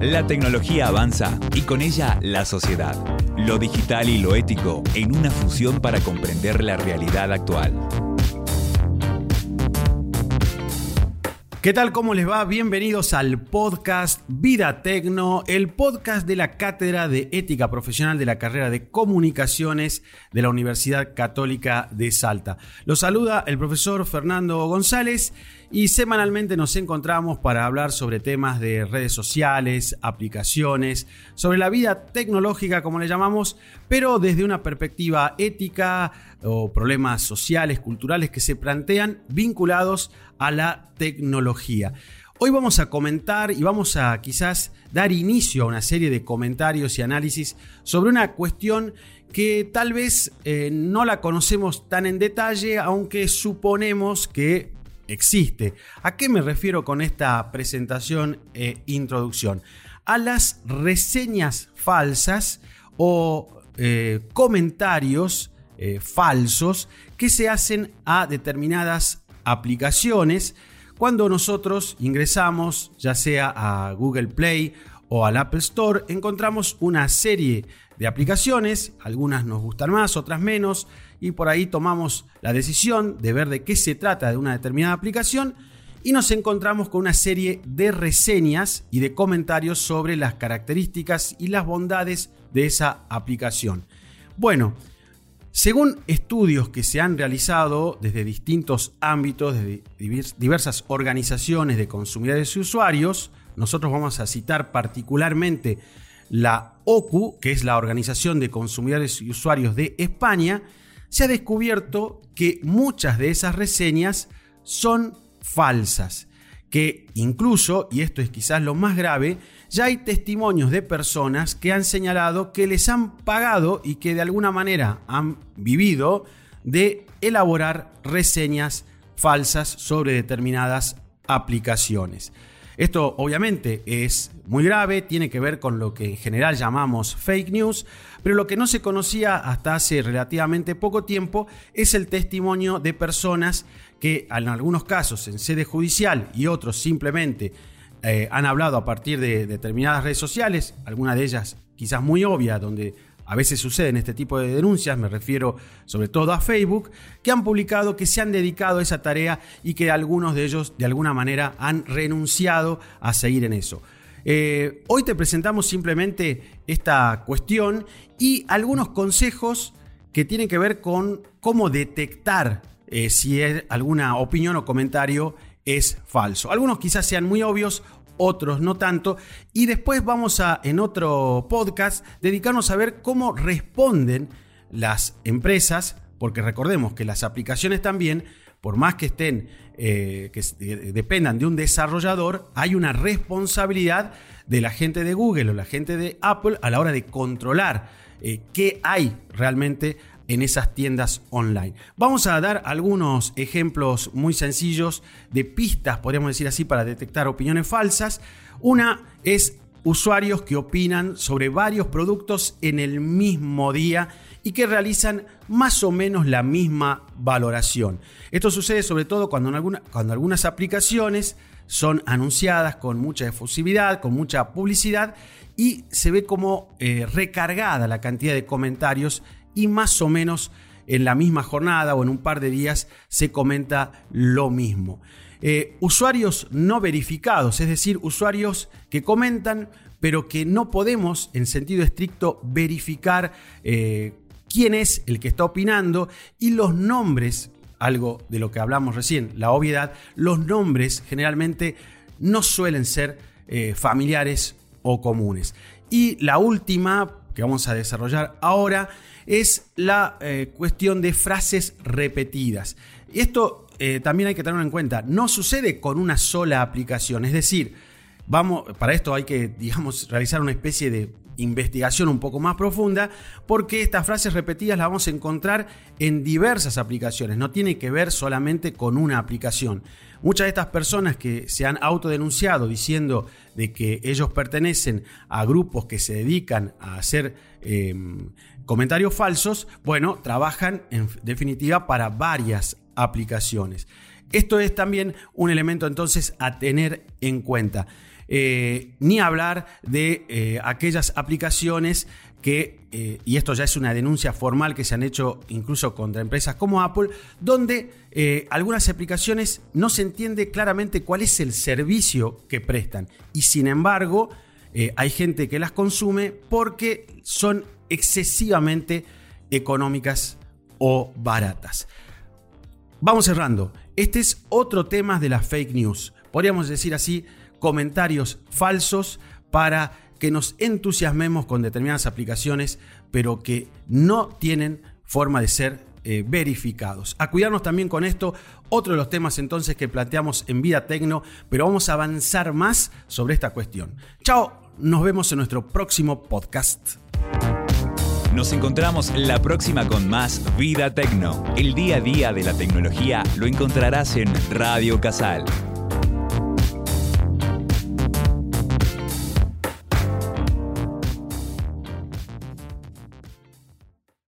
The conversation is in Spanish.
La tecnología avanza y con ella la sociedad. Lo digital y lo ético en una fusión para comprender la realidad actual. ¿Qué tal? ¿Cómo les va? Bienvenidos al podcast Vida Tecno, el podcast de la Cátedra de Ética Profesional de la carrera de Comunicaciones de la Universidad Católica de Salta. Los saluda el profesor Fernando González y semanalmente nos encontramos para hablar sobre temas de redes sociales, aplicaciones, sobre la vida tecnológica, como le llamamos, pero desde una perspectiva ética o problemas sociales, culturales que se plantean vinculados a la tecnología. Hoy vamos a comentar y vamos a quizás dar inicio a una serie de comentarios y análisis sobre una cuestión que tal vez eh, no la conocemos tan en detalle, aunque suponemos que existe. ¿A qué me refiero con esta presentación e introducción? A las reseñas falsas o eh, comentarios eh, falsos que se hacen a determinadas aplicaciones cuando nosotros ingresamos ya sea a Google Play o al Apple Store, encontramos una serie de aplicaciones, algunas nos gustan más, otras menos, y por ahí tomamos la decisión de ver de qué se trata de una determinada aplicación. Y nos encontramos con una serie de reseñas y de comentarios sobre las características y las bondades de esa aplicación. Bueno, según estudios que se han realizado desde distintos ámbitos, desde diversas organizaciones de consumidores y usuarios, nosotros vamos a citar particularmente la OCU, que es la Organización de Consumidores y Usuarios de España, se ha descubierto que muchas de esas reseñas son falsas, que incluso, y esto es quizás lo más grave, ya hay testimonios de personas que han señalado que les han pagado y que de alguna manera han vivido de elaborar reseñas falsas sobre determinadas aplicaciones. Esto obviamente es muy grave, tiene que ver con lo que en general llamamos fake news, pero lo que no se conocía hasta hace relativamente poco tiempo es el testimonio de personas que en algunos casos en sede judicial y otros simplemente eh, han hablado a partir de determinadas redes sociales, algunas de ellas quizás muy obvias, donde a veces suceden este tipo de denuncias, me refiero sobre todo a Facebook, que han publicado que se han dedicado a esa tarea y que algunos de ellos de alguna manera han renunciado a seguir en eso. Eh, hoy te presentamos simplemente esta cuestión y algunos consejos que tienen que ver con cómo detectar eh, si alguna opinión o comentario es falso. Algunos quizás sean muy obvios, otros no tanto. Y después vamos a, en otro podcast, dedicarnos a ver cómo responden las empresas, porque recordemos que las aplicaciones también, por más que estén, eh, que dependan de un desarrollador, hay una responsabilidad de la gente de Google o la gente de Apple a la hora de controlar eh, qué hay realmente en esas tiendas online. Vamos a dar algunos ejemplos muy sencillos de pistas, podríamos decir así, para detectar opiniones falsas. Una es usuarios que opinan sobre varios productos en el mismo día y que realizan más o menos la misma valoración. Esto sucede sobre todo cuando, cuando algunas aplicaciones son anunciadas con mucha efusividad, con mucha publicidad y se ve como eh, recargada la cantidad de comentarios y más o menos en la misma jornada o en un par de días se comenta lo mismo. Eh, usuarios no verificados, es decir, usuarios que comentan pero que no podemos en sentido estricto verificar eh, quién es el que está opinando y los nombres, algo de lo que hablamos recién, la obviedad, los nombres generalmente no suelen ser eh, familiares o comunes. Y la última que vamos a desarrollar ahora es la eh, cuestión de frases repetidas. Esto eh, también hay que tenerlo en cuenta. No sucede con una sola aplicación. Es decir, vamos, para esto hay que, digamos, realizar una especie de investigación un poco más profunda, porque estas frases repetidas las vamos a encontrar en diversas aplicaciones, no tiene que ver solamente con una aplicación. Muchas de estas personas que se han autodenunciado diciendo de que ellos pertenecen a grupos que se dedican a hacer em, comentarios falsos, bueno, trabajan en definitiva para varias aplicaciones. Esto es también un elemento entonces a tener en cuenta. Eh, ni hablar de eh, aquellas aplicaciones que, eh, y esto ya es una denuncia formal que se han hecho incluso contra empresas como Apple, donde algunas aplicaciones no se entiende claramente cuál es el servicio que prestan. Y sin embargo, hay gente que las consume porque son excesivamente económicas o baratas. Vamos cerrando. Este es otro tema de las fake news. Podríamos decir así, comentarios falsos para que nos entusiasmemos con determinadas aplicaciones, pero que no tienen forma de ser eh, verificados. A cuidarnos también con esto, otro de los temas entonces que planteamos en Vida Tecno, pero vamos a avanzar más sobre esta cuestión. Chao, nos vemos en nuestro próximo podcast. Nos encontramos la próxima con más Vida Tecno. El día a día de la tecnología lo encontrarás en Radio Casal